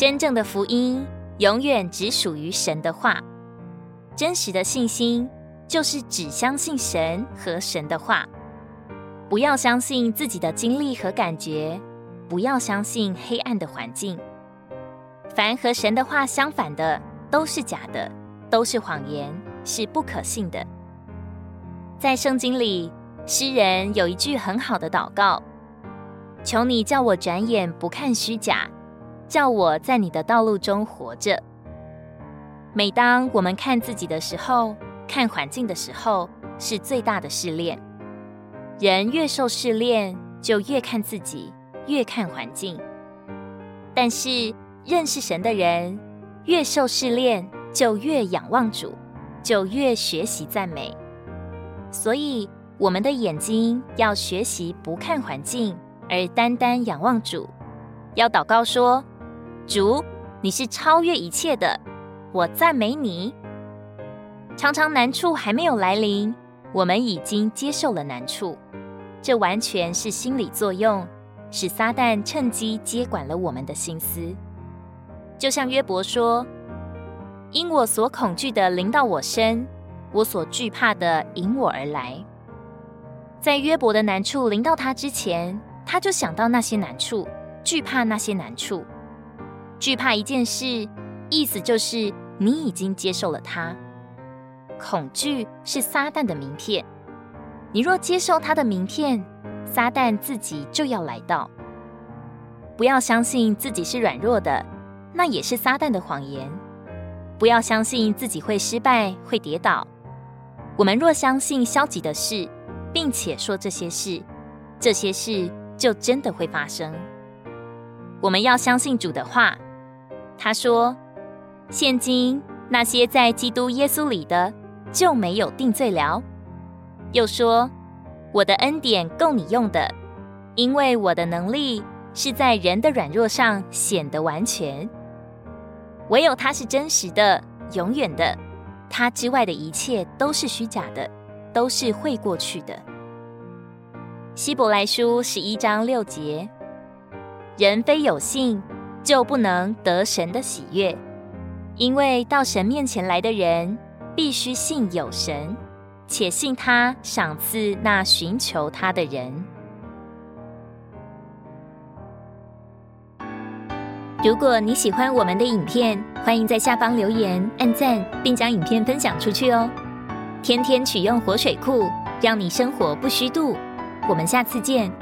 真正的福音永远只属于神的话。真实的信心就是只相信神和神的话，不要相信自己的经历和感觉，不要相信黑暗的环境。凡和神的话相反的，都是假的，都是谎言，是不可信的。在圣经里，诗人有一句很好的祷告：“求你叫我转眼不看虚假。”叫我在你的道路中活着。每当我们看自己的时候，看环境的时候，是最大的试炼。人越受试炼，就越看自己，越看环境。但是认识神的人，越受试炼，就越仰望主，就越学习赞美。所以，我们的眼睛要学习不看环境，而单单仰望主。要祷告说。主，你是超越一切的，我赞美你。常常难处还没有来临，我们已经接受了难处，这完全是心理作用，使撒旦趁机接管了我们的心思。就像约伯说：“因我所恐惧的临到我身，我所惧怕的引我而来。”在约伯的难处临到他之前，他就想到那些难处，惧怕那些难处。惧怕一件事，意思就是你已经接受了它。恐惧是撒旦的名片，你若接受他的名片，撒旦自己就要来到。不要相信自己是软弱的，那也是撒旦的谎言。不要相信自己会失败、会跌倒。我们若相信消极的事，并且说这些事，这些事就真的会发生。我们要相信主的话。他说：“现今那些在基督耶稣里的，就没有定罪了。”又说：“我的恩典够你用的，因为我的能力是在人的软弱上显得完全。唯有他是真实的、永远的，他之外的一切都是虚假的，都是会过去的。”希伯来书十一章六节：“人非有信。”就不能得神的喜悦，因为到神面前来的人，必须信有神，且信他赏赐那寻求他的人。如果你喜欢我们的影片，欢迎在下方留言、按赞，并将影片分享出去哦。天天取用活水库，让你生活不虚度。我们下次见。